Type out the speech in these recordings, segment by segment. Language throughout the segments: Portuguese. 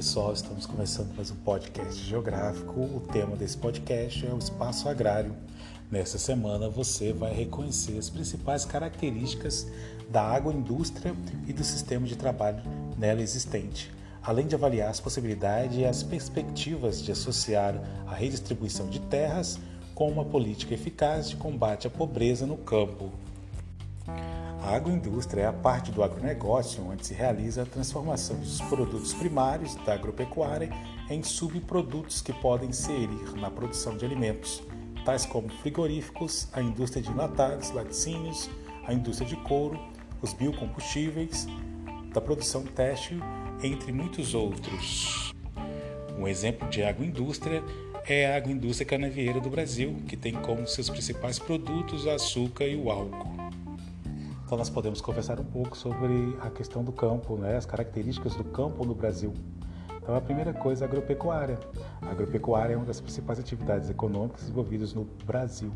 pessoal, estamos começando mais um podcast geográfico. O tema desse podcast é o espaço agrário. Nessa semana você vai reconhecer as principais características da agroindústria e do sistema de trabalho nela existente, além de avaliar as possibilidades e as perspectivas de associar a redistribuição de terras com uma política eficaz de combate à pobreza no campo. A agroindústria é a parte do agronegócio onde se realiza a transformação dos produtos primários da agropecuária em subprodutos que podem inserir na produção de alimentos, tais como frigoríficos, a indústria de enlatados, laticínios, a indústria de couro, os biocombustíveis, da produção têxtil, entre muitos outros. Um exemplo de agroindústria é a agroindústria canavieira do Brasil, que tem como seus principais produtos o açúcar e o álcool. Então nós podemos conversar um pouco sobre a questão do campo, né, as características do campo no Brasil. Então a primeira coisa é a agropecuária. A agropecuária é uma das principais atividades econômicas desenvolvidas no Brasil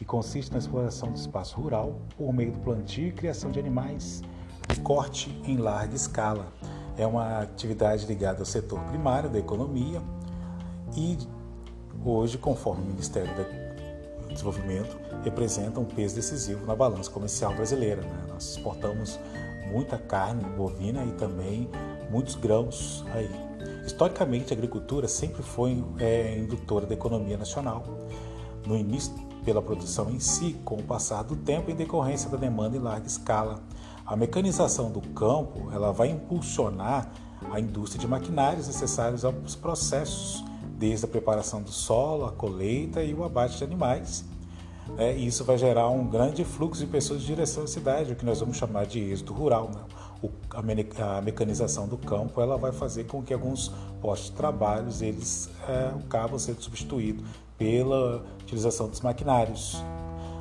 e consiste na exploração do espaço rural por meio do plantio e criação de animais de corte em larga escala. É uma atividade ligada ao setor primário da economia e hoje, conforme o Ministério da desenvolvimento representa um peso decisivo na balança comercial brasileira. Né? Nós exportamos muita carne bovina e também muitos grãos aí. Historicamente, a agricultura sempre foi é, indutora da economia nacional. No início, pela produção em si, com o passar do tempo em decorrência da demanda em larga escala. A mecanização do campo ela vai impulsionar a indústria de maquinários necessários aos processos desde a preparação do solo, a colheita e o abate de animais. É, e isso vai gerar um grande fluxo de pessoas em direção à cidade, o que nós vamos chamar de êxodo rural. Né? O, a, me, a, mecanização do campo ela vai fazer com que alguns postos de trabalho eles é, acabam sendo substituídos pela utilização dos maquinários.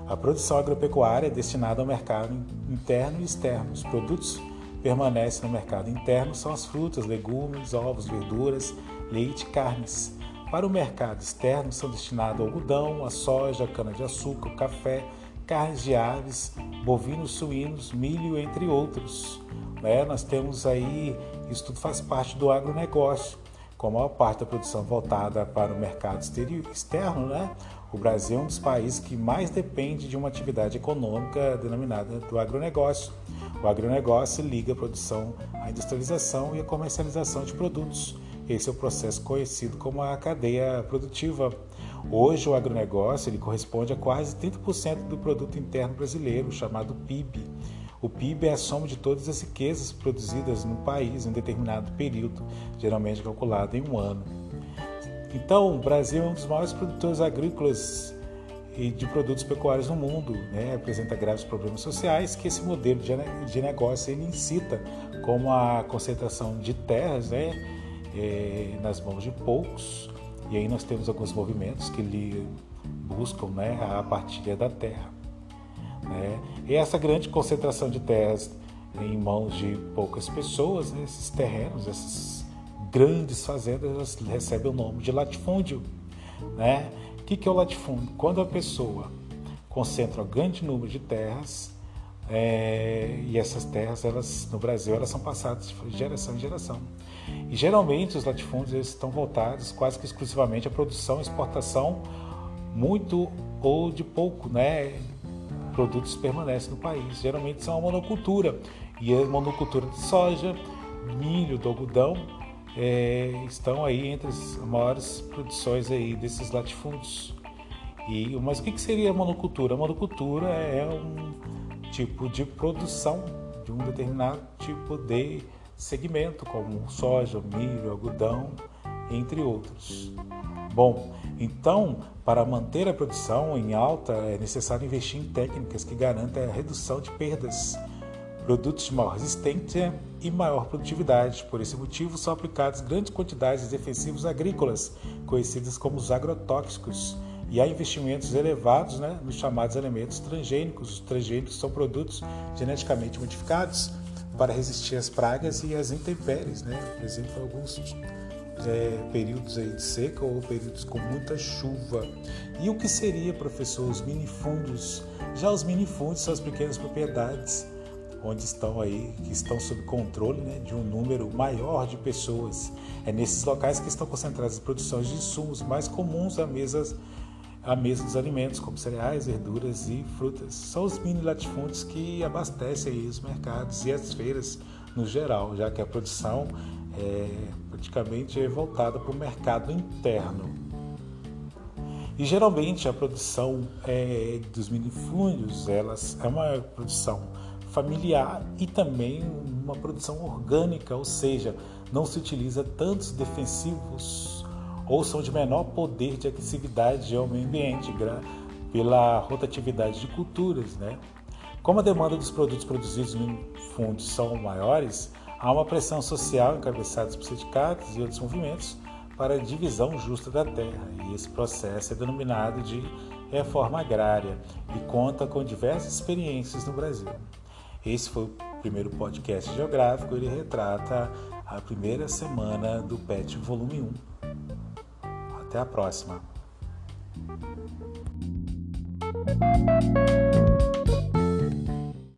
A produção agropecuária é destinada ao mercado interno e externo. Os produtos permanecem no mercado interno são as frutas, legumes, ovos, verduras, leite carnes. Para o mercado externo são destinados algodão, a soja, cana-de-açúcar, café, carnes de aves, bovinos, suínos, milho, entre outros. Né? Nós temos aí, isso tudo faz parte do agronegócio, com a maior parte da produção voltada para o mercado externo, né? O Brasil é um dos países que mais depende de uma atividade econômica denominada do agronegócio. O agronegócio liga a produção à industrialização e à comercialização de produtos esse é o processo conhecido como a cadeia produtiva. Hoje o agronegócio ele corresponde a quase 30% do produto interno brasileiro, chamado PIB. O PIB é a soma de todas as riquezas produzidas no país em determinado período, geralmente calculado em um ano. Então, o Brasil é um dos maiores produtores agrícolas e de produtos pecuários no mundo, né? apresenta graves problemas sociais que esse modelo de negócio ele incita, como a concentração de terras, né? É, nas mãos de poucos, e aí nós temos alguns movimentos que lhe buscam né, a partilha da terra. Né? E essa grande concentração de terras em mãos de poucas pessoas, né, esses terrenos, essas grandes fazendas, recebem o nome de latifúndio. Né? O que é o latifúndio? Quando a pessoa concentra um grande número de terras, é, e essas terras, elas no Brasil, elas são passadas de geração em geração. E geralmente os latifúndios estão voltados quase que exclusivamente à produção exportação, muito ou de pouco, né? Produtos permanecem no país. Geralmente são a monocultura. E a monocultura de soja, milho, do algodão é, estão aí entre as maiores produções aí desses latifúndios. E, mas o que, que seria a monocultura? A monocultura é um tipo de produção de um determinado tipo de segmento, como soja, milho, algodão, entre outros. Bom, então, para manter a produção em alta, é necessário investir em técnicas que garantem a redução de perdas, produtos de maior resistência e maior produtividade. Por esse motivo, são aplicadas grandes quantidades de defensivos agrícolas, conhecidos como os agrotóxicos, e há investimentos elevados né, nos chamados elementos transgênicos. Os transgênicos são produtos geneticamente modificados para resistir às pragas e às intempéries, né? por exemplo, alguns é, períodos aí de seca ou períodos com muita chuva. E o que seria, professor, os minifúndios? Já os minifúndios são as pequenas propriedades onde estão aí, que estão sob controle né, de um número maior de pessoas. É nesses locais que estão concentradas as produções de insumos mais comuns à mesa, à mesa dos alimentos, como cereais, verduras e frutas. São os mini latifúndios que abastecem os mercados e as feiras no geral, já que a produção é praticamente voltada para o mercado interno. E geralmente a produção é, dos minifúndios elas é uma produção familiar e também uma produção orgânica, ou seja, não se utiliza tantos defensivos ou são de menor poder de agressividade ao meio ambiente pela rotatividade de culturas, né? Como a demanda dos produtos produzidos em fundos são maiores, há uma pressão social encabeçada por sindicatos e outros movimentos para a divisão justa da terra, e esse processo é denominado de reforma agrária e conta com diversas experiências no Brasil. Esse foi o primeiro podcast geográfico, ele retrata a primeira semana do PET Volume 1. Até a próxima!